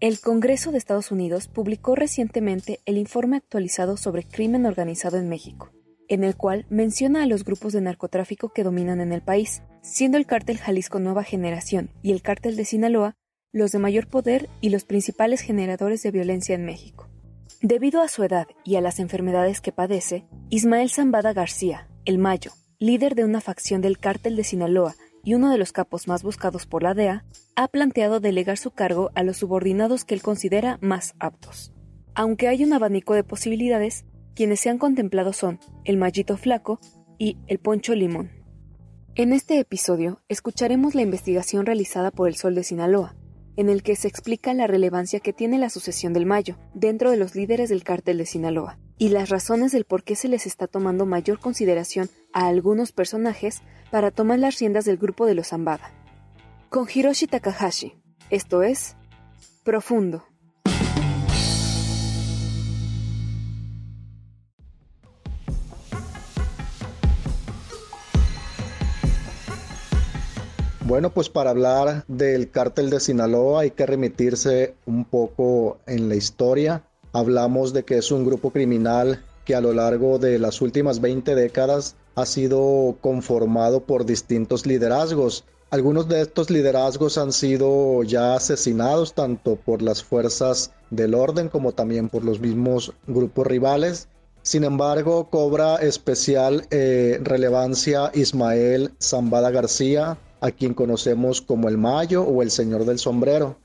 El Congreso de Estados Unidos publicó recientemente el informe actualizado sobre crimen organizado en México, en el cual menciona a los grupos de narcotráfico que dominan en el país, siendo el cártel Jalisco Nueva Generación y el cártel de Sinaloa los de mayor poder y los principales generadores de violencia en México. Debido a su edad y a las enfermedades que padece, Ismael Zambada García, el Mayo, líder de una facción del cártel de Sinaloa y uno de los capos más buscados por la DEA, ha planteado delegar su cargo a los subordinados que él considera más aptos. Aunque hay un abanico de posibilidades, quienes se han contemplado son el Mallito Flaco y el Poncho Limón. En este episodio escucharemos la investigación realizada por el Sol de Sinaloa, en el que se explica la relevancia que tiene la sucesión del Mayo dentro de los líderes del cártel de Sinaloa y las razones del por qué se les está tomando mayor consideración a algunos personajes para tomar las riendas del grupo de los Zambada. Con Hiroshi Takahashi, esto es Profundo. Bueno, pues para hablar del cártel de Sinaloa hay que remitirse un poco en la historia. Hablamos de que es un grupo criminal que a lo largo de las últimas 20 décadas ha sido conformado por distintos liderazgos. Algunos de estos liderazgos han sido ya asesinados tanto por las fuerzas del orden como también por los mismos grupos rivales. Sin embargo, cobra especial eh, relevancia Ismael Zambada García, a quien conocemos como el Mayo o el Señor del Sombrero.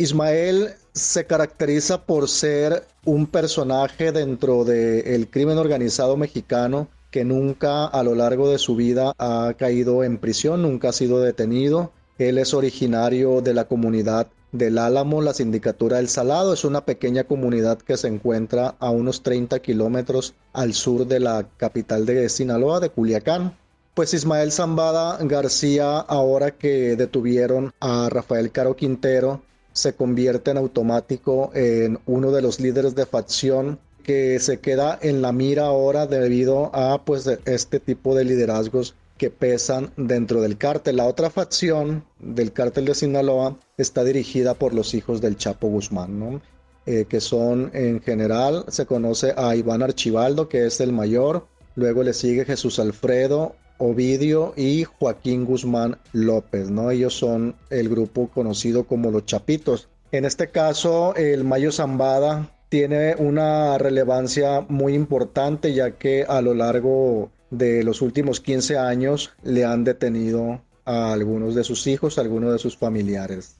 Ismael se caracteriza por ser un personaje dentro del crimen organizado mexicano que nunca a lo largo de su vida ha caído en prisión, nunca ha sido detenido. Él es originario de la comunidad del Álamo, la sindicatura del Salado. Es una pequeña comunidad que se encuentra a unos 30 kilómetros al sur de la capital de Sinaloa, de Culiacán. Pues Ismael Zambada García, ahora que detuvieron a Rafael Caro Quintero, se convierte en automático en uno de los líderes de facción que se queda en la mira ahora debido a pues este tipo de liderazgos que pesan dentro del cártel. La otra facción del cártel de Sinaloa está dirigida por los hijos del Chapo Guzmán. Eh, que son en general, se conoce a Iván Archibaldo, que es el mayor, luego le sigue Jesús Alfredo, Ovidio y Joaquín Guzmán López, ¿no? Ellos son el grupo conocido como los Chapitos. En este caso, el Mayo Zambada tiene una relevancia muy importante ya que a lo largo de los últimos 15 años le han detenido a algunos de sus hijos, a algunos de sus familiares.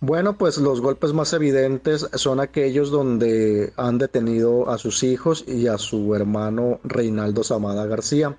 Bueno, pues los golpes más evidentes son aquellos donde han detenido a sus hijos y a su hermano Reinaldo Zamada García.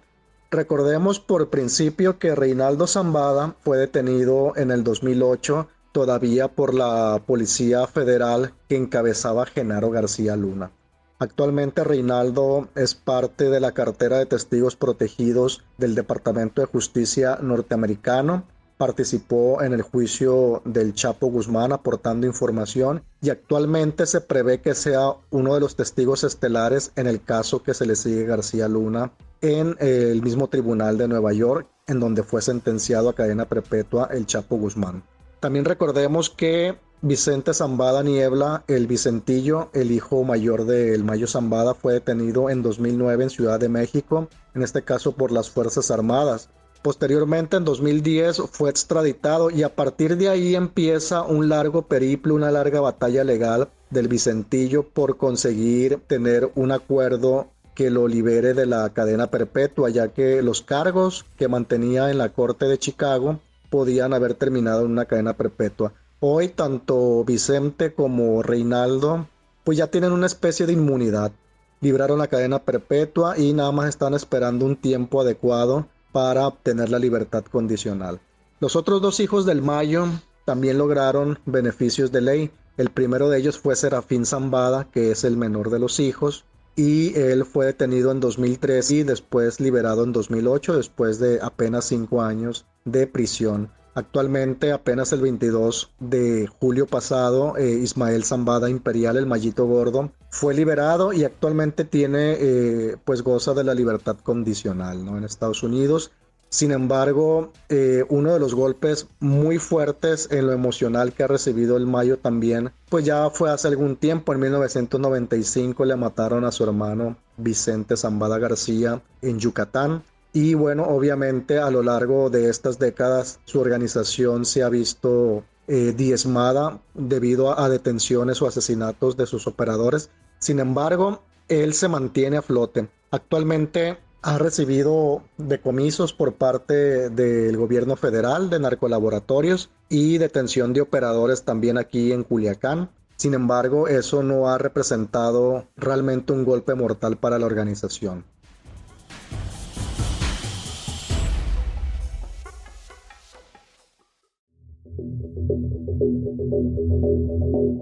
Recordemos por principio que Reinaldo Zambada fue detenido en el 2008 todavía por la Policía Federal que encabezaba Genaro García Luna. Actualmente Reinaldo es parte de la cartera de testigos protegidos del Departamento de Justicia norteamericano. Participó en el juicio del Chapo Guzmán aportando información y actualmente se prevé que sea uno de los testigos estelares en el caso que se le sigue García Luna en el mismo tribunal de Nueva York, en donde fue sentenciado a cadena perpetua el Chapo Guzmán. También recordemos que Vicente Zambada Niebla, el Vicentillo, el hijo mayor del Mayo Zambada, fue detenido en 2009 en Ciudad de México, en este caso por las Fuerzas Armadas. Posteriormente, en 2010, fue extraditado y a partir de ahí empieza un largo periplo, una larga batalla legal del Vicentillo por conseguir tener un acuerdo que lo libere de la cadena perpetua, ya que los cargos que mantenía en la Corte de Chicago podían haber terminado en una cadena perpetua. Hoy tanto Vicente como Reinaldo pues ya tienen una especie de inmunidad. Libraron la cadena perpetua y nada más están esperando un tiempo adecuado para obtener la libertad condicional. Los otros dos hijos del Mayo también lograron beneficios de ley. El primero de ellos fue Serafín Zambada, que es el menor de los hijos, y él fue detenido en 2003 y después liberado en 2008 después de apenas cinco años de prisión. Actualmente, apenas el 22 de julio pasado, eh, Ismael Zambada Imperial, el mallito gordo, fue liberado y actualmente tiene, eh, pues goza de la libertad condicional ¿no? en Estados Unidos. Sin embargo, eh, uno de los golpes muy fuertes en lo emocional que ha recibido el Mayo también, pues ya fue hace algún tiempo, en 1995 le mataron a su hermano Vicente Zambada García en Yucatán. Y bueno, obviamente a lo largo de estas décadas su organización se ha visto eh, diezmada debido a, detenciones o asesinatos de sus operadores. Sin embargo, él se mantiene a flote. Actualmente ha recibido decomisos por parte del gobierno federal de narcolaboratorios y detención de operadores también aquí en Culiacán. Sin embargo, eso no ha representado realmente un golpe mortal para la organización.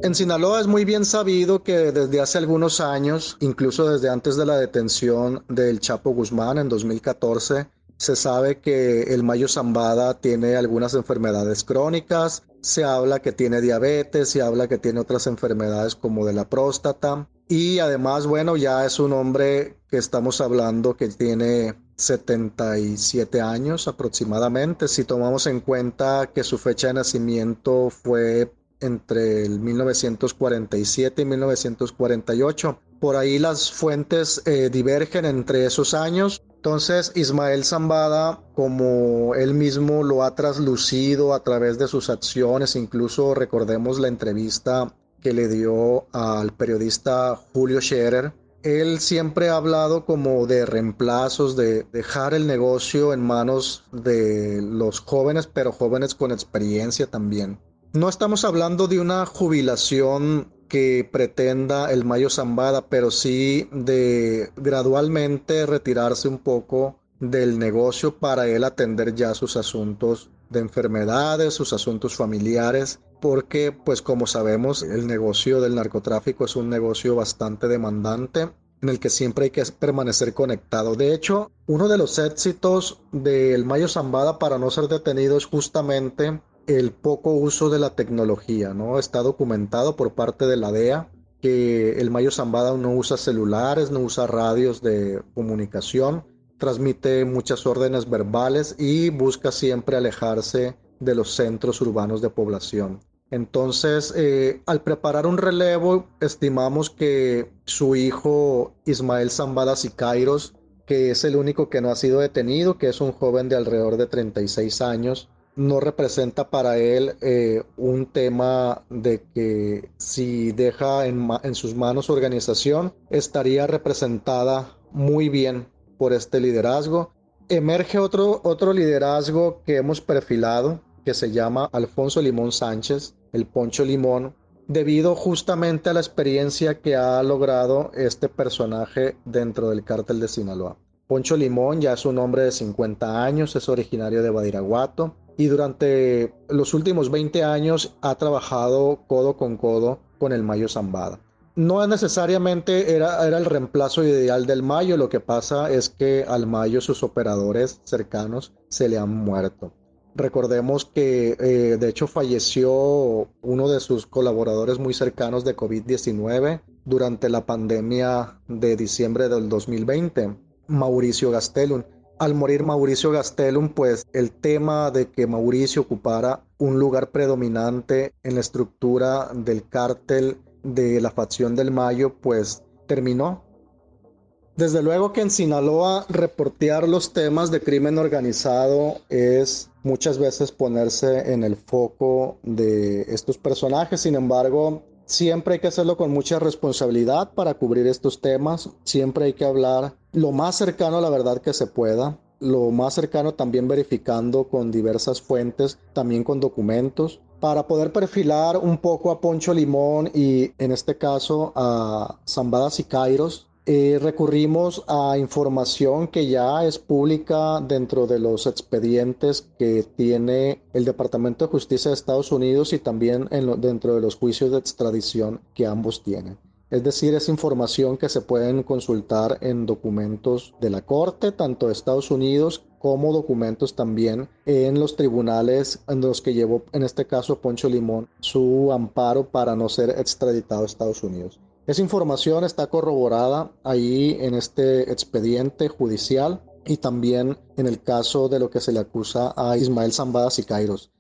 En Sinaloa es muy bien sabido que desde hace algunos años, incluso desde antes de la detención del Chapo Guzmán en 2014, se sabe que el Mayo Zambada tiene algunas enfermedades crónicas, se habla que tiene diabetes, se habla que tiene otras enfermedades como de la próstata y además, bueno, ya es un hombre que estamos hablando que tiene 77 años aproximadamente, si tomamos en cuenta que su fecha de nacimiento fue entre el 1947 y 1948. Por ahí las fuentes eh, divergen entre esos años. Entonces Ismael Zambada, como él mismo lo ha traslucido a través de sus acciones, incluso recordemos la entrevista que le dio al periodista Julio Scherer, él siempre ha hablado como de reemplazos, de dejar el negocio en manos de los jóvenes, pero jóvenes con experiencia también. No estamos hablando de una jubilación que pretenda el Mayo Zambada, pero sí de gradualmente retirarse un poco del negocio para él atender ya sus asuntos de enfermedades, sus asuntos familiares, porque pues como sabemos el negocio del narcotráfico es un negocio bastante demandante en el que siempre hay que permanecer conectado. De hecho, uno de los éxitos del Mayo Zambada para no ser detenido es justamente el poco uso de la tecnología, ¿no? Está documentado por parte de la DEA que el Mayo Zambada no usa celulares, no usa radios de comunicación, transmite muchas órdenes verbales y busca siempre alejarse de los centros urbanos de población. Entonces, eh, al preparar un relevo, estimamos que su hijo Ismael Zambada Sicairos, que es el único que no ha sido detenido, que es un joven de alrededor de 36 años, no representa para él eh, un tema de que si deja en, en, sus manos su organización, estaría representada muy bien por este liderazgo. Emerge otro, otro liderazgo que hemos perfilado, que se llama Alfonso Limón Sánchez, el Poncho Limón, debido justamente a la experiencia que ha logrado este personaje dentro del cártel de Sinaloa. Poncho Limón ya es un hombre de 50 años, es originario de Badiraguato, y durante los últimos 20 años ha trabajado codo con codo con el Mayo Zambada. No necesariamente era, era el reemplazo ideal del Mayo, lo que pasa es que al Mayo sus operadores cercanos se le han muerto. Recordemos que eh, de hecho falleció uno de sus colaboradores muy cercanos de COVID-19 durante la pandemia de diciembre del 2020, Mauricio Gastelum. Al morir Mauricio Gastelum, pues el tema de que Mauricio ocupara un lugar predominante en la estructura del cártel de la facción del Mayo, pues terminó. Desde luego que en Sinaloa reportear los temas de crimen organizado es muchas veces ponerse en el foco de estos personajes, sin embargo, siempre hay que hacerlo con mucha responsabilidad para cubrir estos temas, siempre hay que hablar lo más cercano a la verdad que se pueda, lo más cercano también verificando con diversas fuentes, también con documentos, para poder perfilar un poco a Poncho Limón y en este caso a Zambadas y Kairos, eh, recurrimos a información que ya es pública dentro de los expedientes que tiene el Departamento de Justicia de Estados Unidos y también dentro de los juicios de extradición que ambos tienen. Es decir, es información que se pueden consultar en documentos de la Corte, tanto de Estados Unidos como documentos también en los tribunales en los que llevó, en este caso, Poncho Limón, su amparo para no ser extraditado a Estados Unidos. Esa información está corroborada ahí en este expediente judicial y también en el caso de lo que se le acusa a Ismael Zambada Kairos.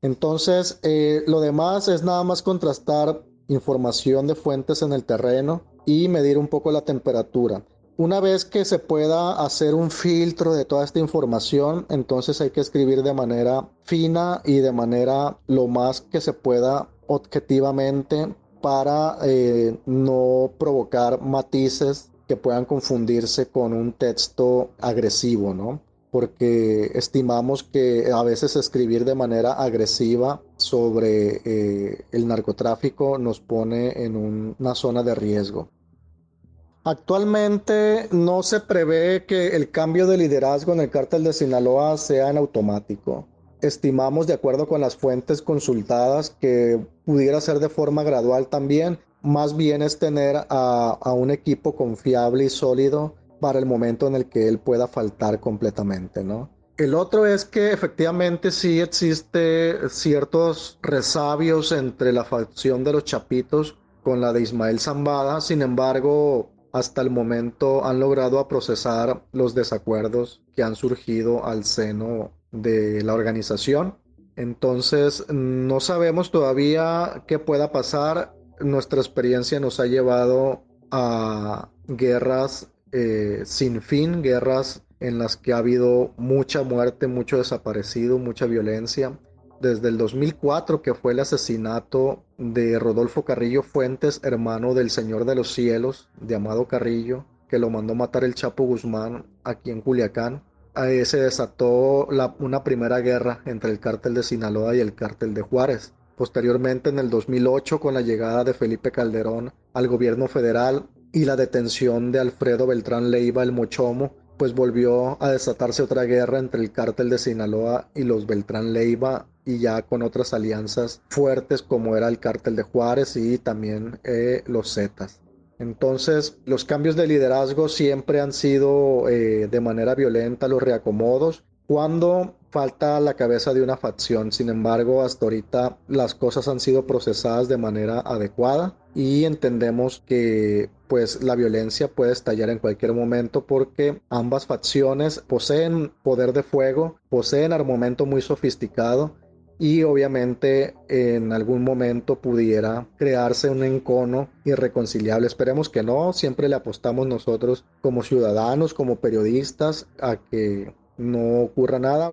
Entonces, eh, lo demás es nada más contrastar información de fuentes en el terreno y medir un poco la temperatura. Una vez que se pueda hacer un filtro de toda esta información, entonces hay que escribir de manera fina y de manera lo más que se pueda objetivamente para eh, no provocar matices que puedan confundirse con un texto agresivo, ¿no? Porque estimamos que a veces escribir de manera agresiva sobre eh, el narcotráfico nos pone en una zona de riesgo. Actualmente no se prevé que el cambio de liderazgo en el cártel de Sinaloa sea en automático estimamos, de acuerdo con las fuentes consultadas, que pudiera ser de forma gradual también. Más bien es tener a, un equipo confiable y sólido para el momento en el que él pueda faltar completamente, ¿no? El otro es que efectivamente sí existe ciertos resabios entre la facción de los Chapitos con la de Ismael Zambada, sin embargo, hasta el momento han logrado procesar los desacuerdos que han surgido al seno de la organización. Entonces, no sabemos todavía qué pueda pasar. Nuestra experiencia nos ha llevado a guerras eh, sin fin, guerras en las que ha habido mucha muerte, mucho desaparecido, mucha violencia. Desde el 2004, que fue el asesinato de Rodolfo Carrillo Fuentes, hermano del Señor de los Cielos, de Amado Carrillo, que lo mandó matar el Chapo Guzmán aquí en Culiacán ahí se desató una primera guerra entre el cártel de Sinaloa y el cártel de Juárez. Posteriormente, en el 2008, con la llegada de Felipe Calderón al gobierno federal y la detención de Alfredo Beltrán Leiva el Mochomo, pues volvió a desatarse otra guerra entre el cártel de Sinaloa y los Beltrán Leiva y ya con otras alianzas fuertes como era el cártel de Juárez y también eh, los Zetas. Entonces, los cambios de liderazgo siempre han sido eh, de manera violenta los reacomodos cuando falta la cabeza de una facción. Sin embargo, hasta ahorita las cosas han sido procesadas de manera adecuada y entendemos que pues la violencia puede estallar en cualquier momento porque ambas facciones poseen poder de fuego, poseen armamento muy sofisticado y obviamente en algún momento pudiera crearse un encono irreconciliable. Esperemos que no, siempre le apostamos nosotros como ciudadanos, como periodistas, a que no ocurra nada.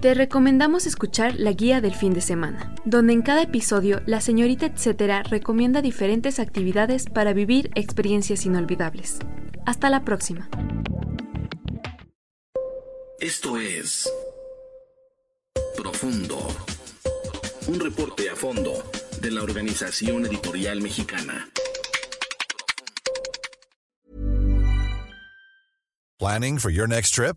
Te recomendamos escuchar la guía del fin de semana, donde en cada episodio la señorita etcétera recomienda diferentes actividades para vivir experiencias inolvidables. Hasta la próxima. Esto es Profundo. Un reporte a fondo de la Organización Editorial Mexicana. Planning for your next trip?